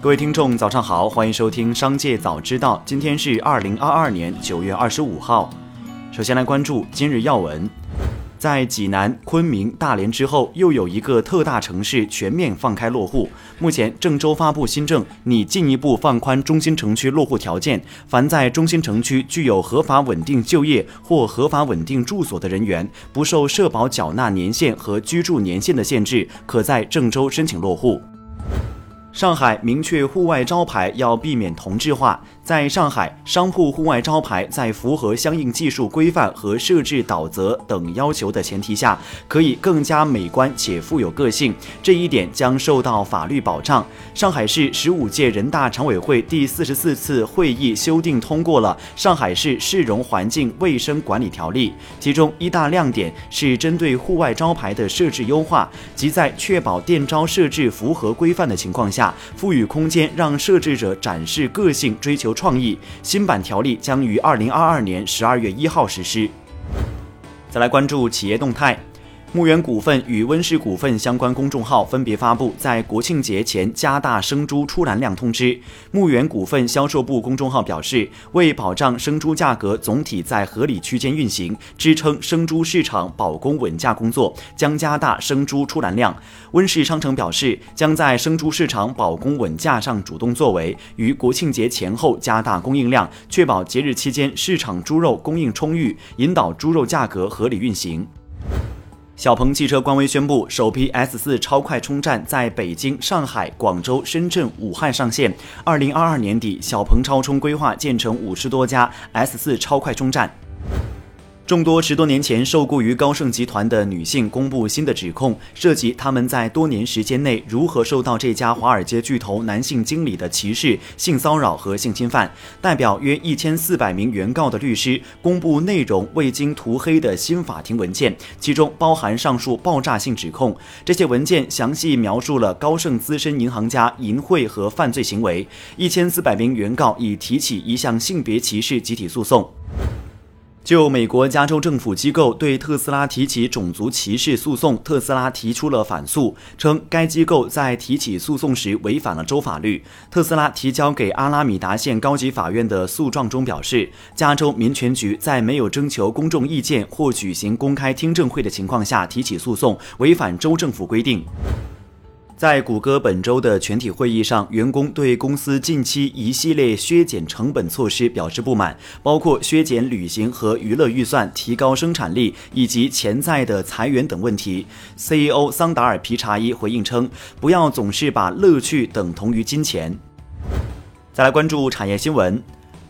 各位听众，早上好，欢迎收听《商界早知道》。今天是二零二二年九月二十五号。首先来关注今日要闻，在济南、昆明、大连之后，又有一个特大城市全面放开落户。目前，郑州发布新政，拟进一步放宽中心城区落户条件。凡在中心城区具有合法稳定就业或合法稳定住所的人员，不受社保缴纳年限和居住年限的限制，可在郑州申请落户。上海明确户外招牌要避免同质化。在上海，商铺户外招牌在符合相应技术规范和设置导则等要求的前提下，可以更加美观且富有个性，这一点将受到法律保障。上海市十五届人大常委会第四十四次会议修订通过了《上海市市容环境卫生管理条例》，其中一大亮点是针对户外招牌的设置优化，即在确保店招设置符合规范的情况下，赋予空间让设置者展示个性，追求。创意新版条例将于二零二二年十二月一号实施。再来关注企业动态。牧原股份与温氏股份相关公众号分别发布在国庆节前加大生猪出栏量通知。牧原股份销售部公众号表示，为保障生猪价格总体在合理区间运行，支撑生猪市场保供稳价工作，将加大生猪出栏量。温氏商城表示，将在生猪市场保供稳价上主动作为，于国庆节前后加大供应量，确保节日期间市场猪肉供应充裕，引导猪肉价格合理运行。小鹏汽车官微宣布，首批 S 四超快充站在北京、上海、广州、深圳、武汉上线。二零二二年底，小鹏超充规划建成五十多家 S 四超快充站。众多十多年前受雇于高盛集团的女性公布新的指控，涉及他们在多年时间内如何受到这家华尔街巨头男性经理的歧视、性骚扰和性侵犯。代表约一千四百名原告的律师公布内容未经涂黑的新法庭文件，其中包含上述爆炸性指控。这些文件详细描述了高盛资深银行家淫秽和犯罪行为。一千四百名原告已提起一项性别歧视集体诉讼。就美国加州政府机构对特斯拉提起种族歧视诉讼，特斯拉提出了反诉，称该机构在提起诉讼时违反了州法律。特斯拉提交给阿拉米达县高级法院的诉状中表示，加州民权局在没有征求公众意见或举行公开听证会的情况下提起诉讼，违反州政府规定。在谷歌本周的全体会议上，员工对公司近期一系列削减成本措施表示不满，包括削减旅行和娱乐预算、提高生产力以及潜在的裁员等问题。CEO 桑达尔皮查伊回应称：“不要总是把乐趣等同于金钱。”再来关注产业新闻。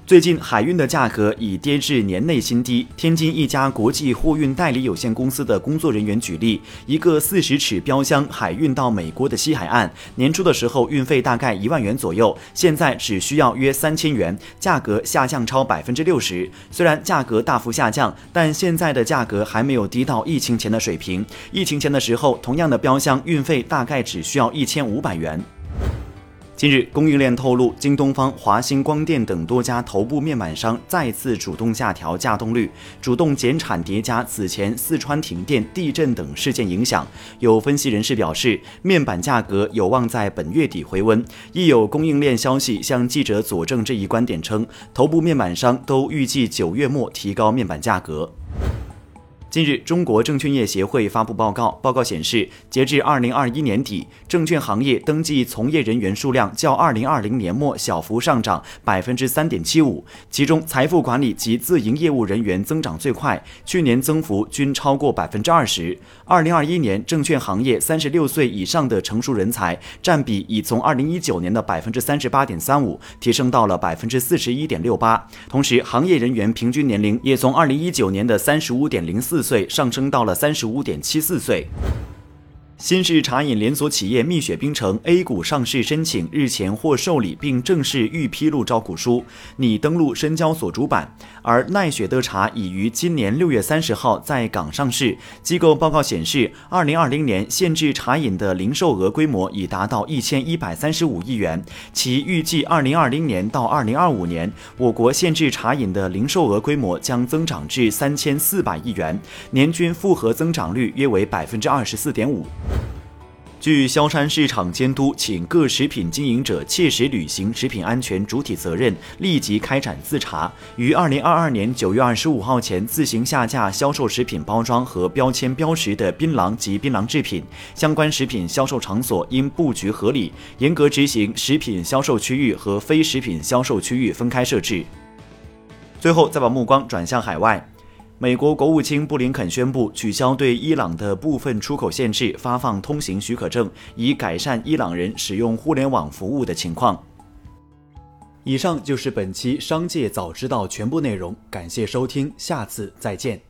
最近海运的价格已跌至年内新低。天津一家国际货运代理有限公司的工作人员举例，一个四十尺标箱海运到美国的西海岸，年初的时候运费大概一万元左右，现在只需要约三千元，价格下降超百分之六十。虽然价格大幅下降，但现在的价格还没有低到疫情前的水平。疫情前的时候，同样的标箱运费大概只需要一千五百元。近日，供应链透露，京东方、华星光电等多家头部面板商再次主动下调价动率，主动减产叠加此前四川停电、地震等事件影响。有分析人士表示，面板价格有望在本月底回温。亦有供应链消息向记者佐证这一观点，称头部面板商都预计九月末提高面板价格。近日，中国证券业协会发布报告，报告显示，截至二零二一年底，证券行业登记从业人员数量较二零二零年末小幅上涨百分之三点七五，其中财富管理及自营业务人员增长最快，去年增幅均超过百分之二十。二零二一年，证券行业三十六岁以上的成熟人才占比已从二零一九年的百分之三十八点三五提升到了百分之四十一点六八，同时，行业人员平均年龄也从二零一九年的三十五点零四。四岁上升到了三十五点七四岁。新式茶饮连锁企业蜜雪冰城 A 股上市申请日前获受理并正式预披露招股书，拟登陆深交所主板。而奈雪的茶已于今年六月三十号在港上市。机构报告显示，二零二零年限制茶饮的零售额规模已达到一千一百三十五亿元，其预计二零二零年到二零二五年，我国限制茶饮的零售额规模将增长至三千四百亿元，年均复合增长率约为百分之二十四点五。据萧山市场监督，请各食品经营者切实履行食品安全主体责任，立即开展自查，于二零二二年九月二十五号前自行下架销售食品包装和标签标识的槟榔及槟榔制品。相关食品销售场所应布局合理，严格执行食品销售区域和非食品销售区域分开设置。最后，再把目光转向海外。美国国务卿布林肯宣布取消对伊朗的部分出口限制，发放通行许可证，以改善伊朗人使用互联网服务的情况。以上就是本期《商界早知道》全部内容，感谢收听，下次再见。